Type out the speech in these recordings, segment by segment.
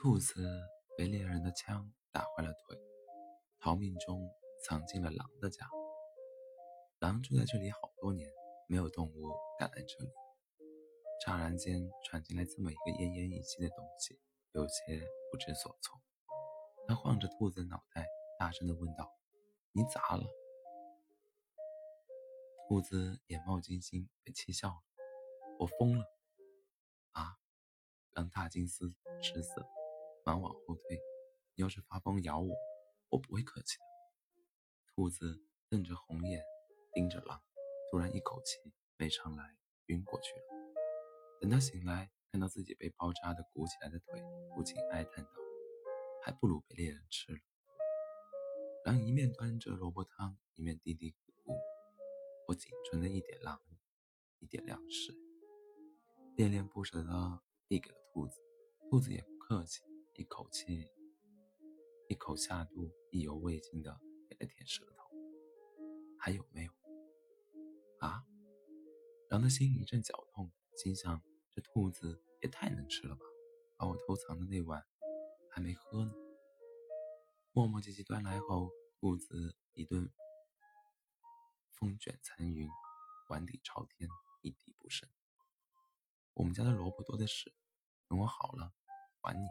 兔子被猎人的枪打坏了腿，逃命中藏进了狼的家。狼住在这里好多年，没有动物敢来这里。乍然间传进来这么一个奄奄一息的东西，有些不知所措。他晃着兔子脑袋，大声地问道：“你咋了？”兔子眼冒金星，被气笑了：“我疯了！”啊！狼大惊失失色，忙往后退。你要是发疯咬我，我不会客气的。兔子瞪着红眼。盯着狼，突然一口气没上来，晕过去了。等他醒来，看到自己被包扎的鼓起来的腿，不禁哀叹道：“还不如被猎人吃了。”狼一面端着萝卜汤，一面嘀嘀咕咕：“我仅存的一点狼，一点粮食。”恋恋不舍地递给了兔子，兔子也不客气，一口气，一口下肚，意犹未尽地舔了舔舌头。还有没有？啊！狼的心一阵绞痛，心想：这兔子也太能吃了吧！把我偷藏的那碗还没喝呢。磨磨唧唧端来后，兔子一顿风卷残云，碗底朝天，一滴不剩。我们家的萝卜多的是，等我好了还你。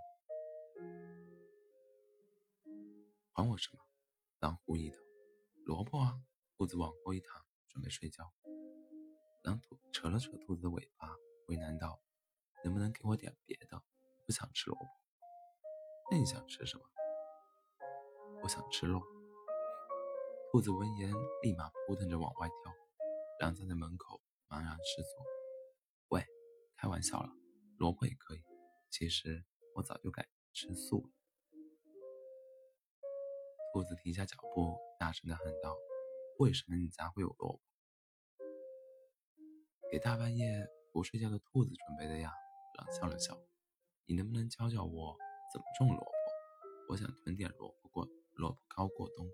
还我什么？狼狐疑道：“萝卜啊！”兔子往后一躺。准备睡觉，狼兔扯了扯兔子的尾巴，为难道：“能不能给我点别的？不想吃萝卜。”那你想吃什么？我想吃肉。兔子闻言，立马扑腾着往外跳。狼站在门口，茫然失措。喂，开玩笑了，萝卜也可以。其实我早就改吃素了。兔子停下脚步，大声地喊道。为什么你家会有萝卜？给大半夜不睡觉的兔子准备的呀。狼笑了笑，你能不能教教我怎么种萝卜？我想囤点萝卜过萝卜糕过冬。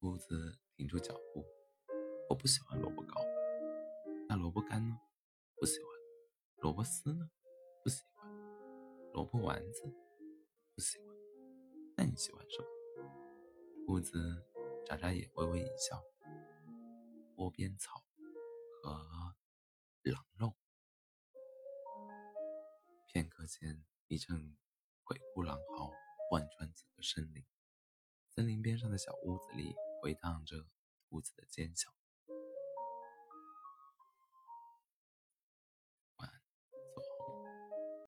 兔子停住脚步，我不喜欢萝卜糕。那萝卜干呢？不喜欢。萝卜丝呢？不喜欢。萝卜丸子？不喜欢。你喜欢什么？兔子。眨眨眼，微微一笑。窝边草和狼肉。片刻间，一阵鬼哭狼嚎贯穿整个森林。森林边上的小屋子里回荡着兔子的尖叫。